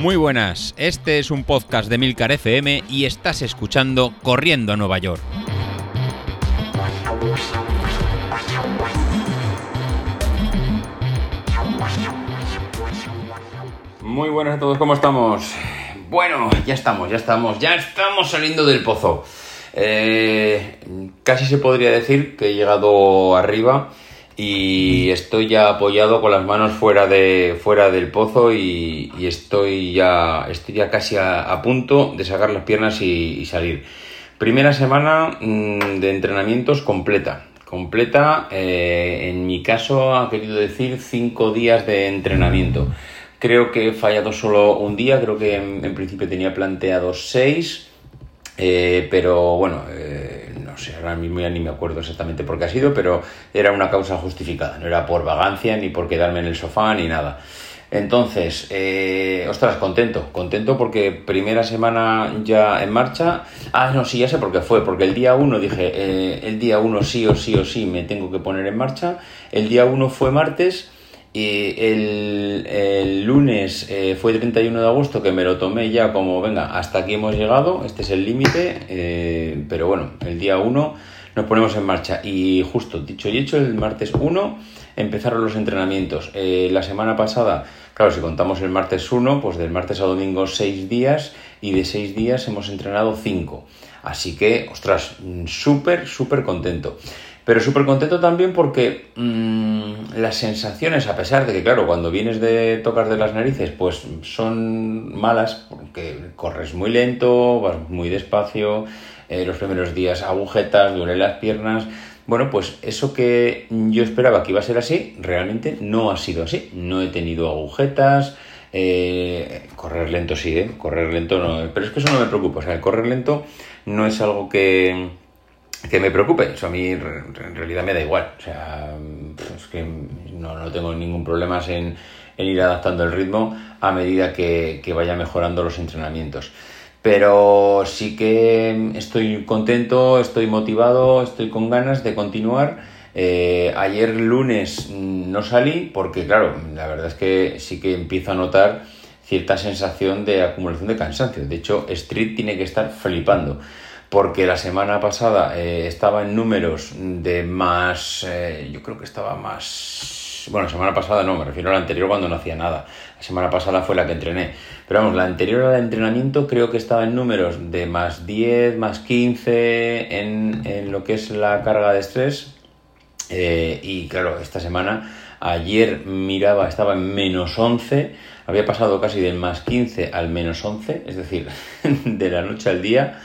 Muy buenas, este es un podcast de Milcar FM y estás escuchando Corriendo a Nueva York. Muy buenas a todos, ¿cómo estamos? Bueno, ya estamos, ya estamos, ya estamos saliendo del pozo. Eh, casi se podría decir que he llegado arriba y estoy ya apoyado con las manos fuera, de, fuera del pozo y, estoy, ya, estoy ya casi a, punto de sacar las piernas y, salir. Primera semana mm, de entrenamientos completa. Completa, eh, en mi caso ha querido decir cinco días de entrenamiento. Creo que he fallado solo un día, creo que en, principio tenía planteado seis, eh, pero bueno, eh, no sé, ahora mismo ya ni me acuerdo exactamente por qué ha sido, pero era una causa justificada, no era por vagancia ni por quedarme en el sofá ni nada. Entonces, eh, ostras, contento, contento porque primera semana ya en marcha. Ah, no, sí, ya sé por qué fue, porque el día 1 dije, eh, el día 1 sí o sí o sí me tengo que poner en marcha. El día 1 fue martes y el, lunes eh, fue 31 de agosto que me lo tomé ya como, venga, hasta aquí hemos llegado, este es el límite, eh, pero bueno, el día 1 nos ponemos en marcha. Y justo, dicho y hecho, el martes 1 empezaron los entrenamientos. Eh, la semana pasada, claro, si contamos el martes 1, pues del martes a domingo 6 días y de 6 días hemos entrenado 5. Así que, ostras, súper, súper contento. Pero súper contento también porque mm, las sensaciones, a pesar de que, claro, cuando vienes de tocar de las narices, pues son malas, porque corres muy lento, vas muy despacio, eh, los primeros días agujetas, duelen las piernas. Bueno, pues eso que yo esperaba que iba a ser así, realmente no ha sido así. No he tenido agujetas, eh, correr lento sí, ¿eh? correr lento no, pero es que eso no me preocupa, o sea, el correr lento no es algo que que me preocupe. Eso a mí en realidad me da igual. O sea, es que no, tengo ningún problema en, ir adaptando el ritmo a medida que, vaya mejorando los entrenamientos. Pero sí que estoy contento, estoy motivado, estoy con ganas de continuar. Eh, ayer lunes no salí porque, claro, la verdad es que sí que empiezo a notar cierta sensación de acumulación de cansancio. De hecho, Street tiene que estar flipando porque la semana pasada eh, estaba en números de más, eh, yo creo que estaba más, bueno, semana pasada no, me refiero a la anterior cuando no hacía nada, la semana pasada fue la que entrené, pero vamos, la anterior al entrenamiento creo que estaba en números de más 10, más 15 en, en lo que es la carga de estrés. Eh, y claro, esta semana, ayer miraba, estaba en menos 11, había pasado casi del más 15 al menos 11, es decir, de la noche al día,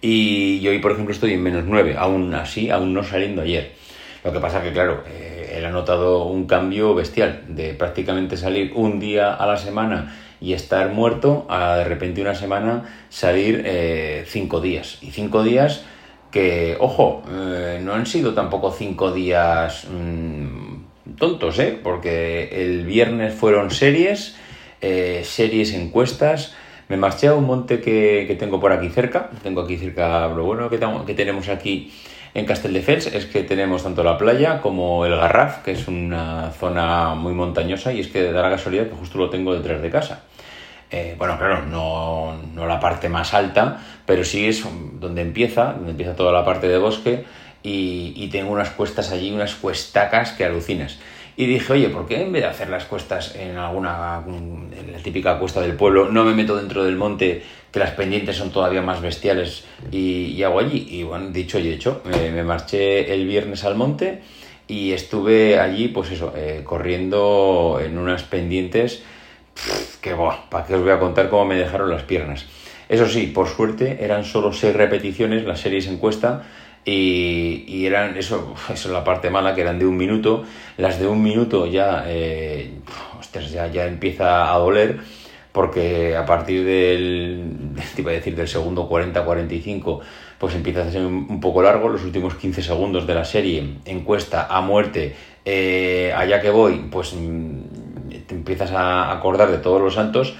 y hoy, por ejemplo, estoy en menos 9, aún así, aún no saliendo ayer. Lo que pasa que, claro, eh, él ha notado un cambio bestial de prácticamente salir un día a la semana y estar muerto a de repente una semana salir eh, cinco días. Y cinco días que, ojo, eh, no han sido tampoco cinco días mm, tontos, ¿eh? Porque el viernes fueron series, series encuestas, me marché a un monte que, tengo por aquí cerca. Tengo aquí cerca, lo bueno que, que tenemos aquí en Castelldefels es que tenemos tanto la playa como el Garraf, que es una zona muy montañosa y es que da la casualidad que justo lo tengo detrás de casa. Eh, bueno, claro, no, no, la parte más alta, pero sí es donde empieza, donde empieza toda la parte de bosque y, y tengo unas cuestas allí, unas cuestacas que alucinas. Y dije, oye, ¿por qué en vez de hacer las cuestas en alguna, en la típica cuesta del pueblo, no me meto dentro del monte, que las pendientes son todavía más bestiales, y, hago allí? Y bueno, dicho y hecho, me, marché el viernes al monte y estuve allí, pues eso, eh, corriendo en unas pendientes que, ¿para qué os voy a contar cómo me dejaron las piernas? Eso sí, por suerte eran solo seis repeticiones, las series en cuesta, y, eran, eso, eso es la parte mala, que eran de un minuto. Las de un minuto ya, eh, ya, ya empieza a doler, porque a partir del, te iba a decir, del segundo 40-45, pues empieza a ser un, poco largo. Los últimos 15 segundos de la serie, encuesta a muerte, eh, allá que voy, pues mm, te empiezas a acordar de todos los santos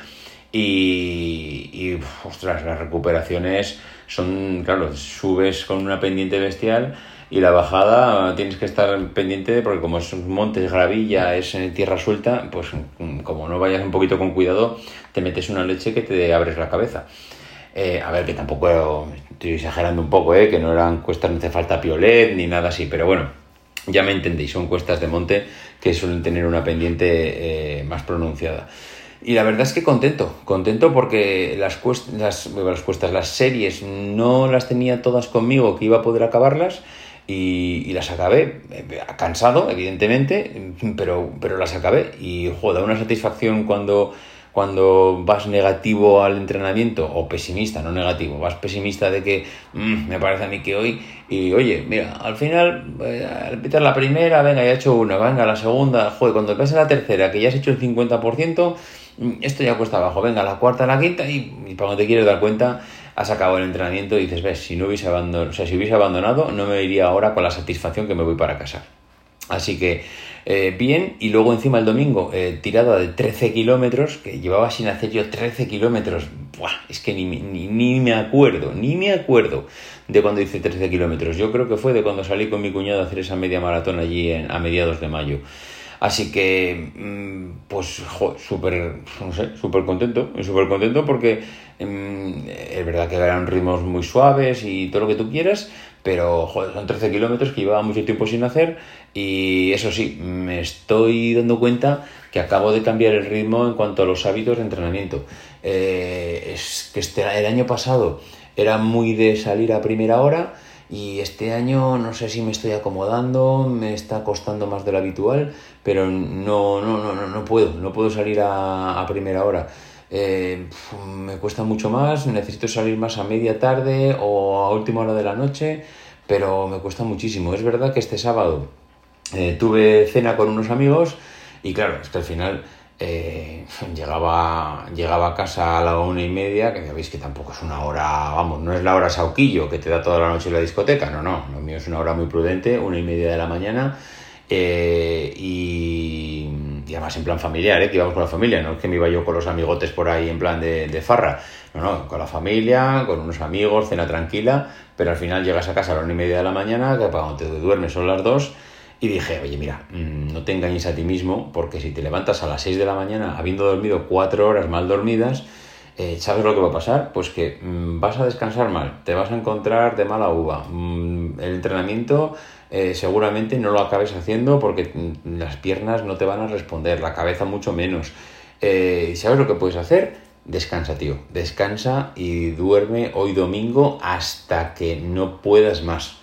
y, y ostras, las recuperaciones son, claro, subes con una pendiente bestial y la bajada tienes que estar pendiente porque como es un monte, gravilla, es en tierra suelta, pues como no vayas un poquito con cuidado, te metes una leche que te abres la cabeza. Eh, a ver, que tampoco estoy exagerando un poco, ¿eh? que no eran cuestas, no hace falta piolet ni nada así, pero bueno, ya me entendéis, son cuestas de monte que suelen tener una pendiente eh, más pronunciada. Y la verdad es que contento, contento porque las, las, las cuestas, las series no las tenía todas conmigo, que iba a poder acabarlas y, las acabé, eh, cansado, evidentemente, pero, pero las acabé. Y joder, una satisfacción cuando cuando vas negativo al entrenamiento, o pesimista, no negativo, vas pesimista de que mm, me parece a mí que hoy, y oye, mira, al final, eh, al pitar la primera, venga, ya he hecho una, venga, la segunda, joder, cuando pasa la tercera, que ya has hecho el 50%, mm, esto ya cuesta abajo, venga, la cuarta, la quinta, y, y cuando te quieres dar cuenta, has acabado el entrenamiento y dices, ves, si no hubiese abandonado, o sea, si hubiese abandonado, no me iría ahora con la satisfacción que me voy para casa. Así que eh, bien, y luego encima el domingo, eh, tirada de 13 kilómetros, que llevaba sin hacer yo 13 kilómetros, es que ni, ni, me acuerdo, ni me acuerdo de cuando hice 13 kilómetros. Yo creo que fue de cuando salí con mi cuñado a hacer esa media maratón allí en, a mediados de mayo. Así que, mm, pues, súper, no sé, súper contento, súper contento porque mm, es verdad que eran ritmos muy suaves y todo lo que tú quieras, pero joder, son 13 kilómetros que llevaba mucho tiempo sin hacer y eso sí, me estoy dando cuenta que acabo de cambiar el ritmo en cuanto a los hábitos de entrenamiento. Eh, es que este, el año pasado era muy de salir a primera hora y este año no sé si me estoy acomodando, me está costando más de lo habitual, pero no, no, no, no, puedo, no puedo salir a, primera hora. Eh, me cuesta mucho más, necesito salir más a media tarde o a última hora de la noche, pero me cuesta muchísimo. Es verdad que este sábado eh, tuve cena con unos amigos y claro, es que al final eh, llegaba, llegaba a casa a la una y media, que ya veis que tampoco es una hora, vamos, no es la hora sauquillo que te da toda la noche en la discoteca, no, no, lo mío es una hora muy prudente, una y media de la mañana, eh, y, además en plan familiar, ¿eh? que íbamos con la familia, no es que me iba yo con los amigotes por ahí en plan de, farra, no, no, con la familia, con unos amigos, cena tranquila, pero al final llegas a casa a la una y media de la mañana, que cuando te duermes son las dos, y dije, oye, mira, mm, no te engañes a ti mismo, porque si te levantas a las 6 de la mañana habiendo dormido 4 horas mal dormidas, eh, ¿sabes lo que va a pasar? Pues que mm, vas a descansar mal, te vas a encontrar de mala uva. Mm, el entrenamiento eh, seguramente no lo acabes haciendo porque las piernas no te van a responder, la cabeza mucho menos. Eh, ¿Sabes lo que puedes hacer? Descansa, tío. Descansa y duerme hoy domingo hasta que no puedas más.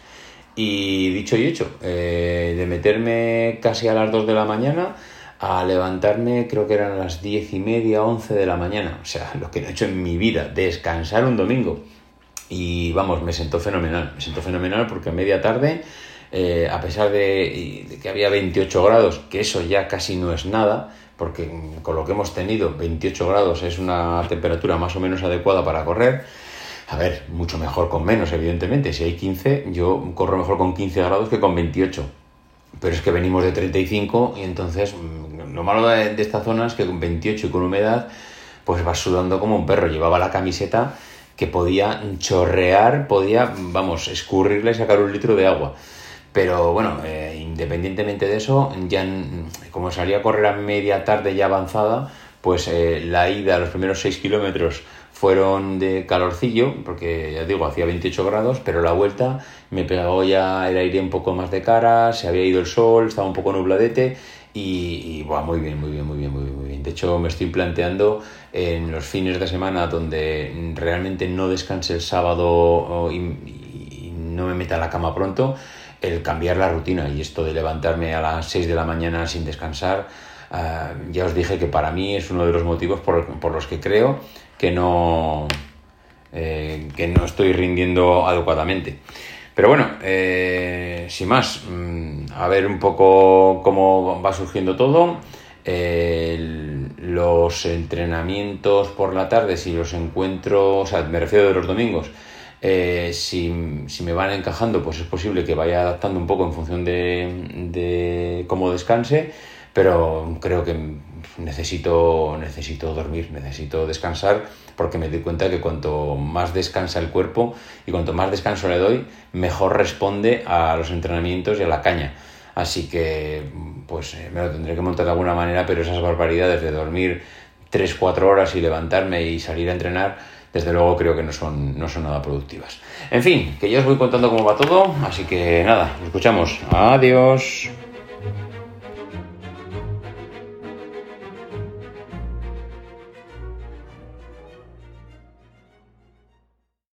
Y dicho y hecho, eh, de meterme casi a las 2 de la mañana a levantarme, creo que eran las 10 y media, 11 de la mañana. O sea, lo que no he hecho en mi vida, descansar un domingo. Y vamos, me sentó fenomenal. Me sentó fenomenal porque a media tarde, eh, a pesar de, que había 28 grados, que eso ya casi no es nada, porque con lo que hemos tenido, 28 grados es una temperatura más o menos adecuada para correr a ver, mucho mejor con menos, evidentemente. Si hay 15, yo corro mejor con 15 grados que con 28. Pero es que venimos de 35 y entonces mm, lo malo de, esta zona es que con 28 y con humedad, pues vas sudando como un perro. Llevaba la camiseta que podía chorrear, podía, vamos, escurrirle y sacar un litro de agua. Pero bueno, eh, independientemente de eso, ya como salía a correr a media tarde ya avanzada, pues eh, la ida los primeros 6 kilómetros fueron de calorcillo, porque ya digo, hacía 28 grados, pero la vuelta me pegó ya el aire un poco más de cara, se había ido el sol, estaba un poco nubladete y, y muy bien, muy bien, muy bien, muy bien, muy bien. De hecho, me estoy planteando en los fines de semana donde realmente no descanse el sábado y, no me meta a la cama pronto, el cambiar la rutina y esto de levantarme a las 6 de la mañana sin descansar. Ah, ya os dije que para mí es uno de los motivos por, por los que creo que no, eh, que no estoy rindiendo adecuadamente. Pero bueno, eh, sin más, mm, a ver un poco cómo va surgiendo todo. los entrenamientos por la tarde, si los encuentro, o sea, me refiero de los domingos, eh, si, si, me van encajando, pues es posible que vaya adaptando un poco en función de, de cómo descanse, pero creo que necesito, necesito dormir, necesito descansar, porque me doy cuenta que cuanto más descansa el cuerpo y cuanto más descanso le doy, mejor responde a los entrenamientos y a la caña. Así que, pues eh, me lo tendré que montar de alguna manera, pero esas barbaridades de dormir 3-4 horas y levantarme y salir a entrenar, desde luego creo que no son, no son nada productivas. En fin, que ya os voy contando cómo va todo, así que nada, nos escuchamos. Adiós.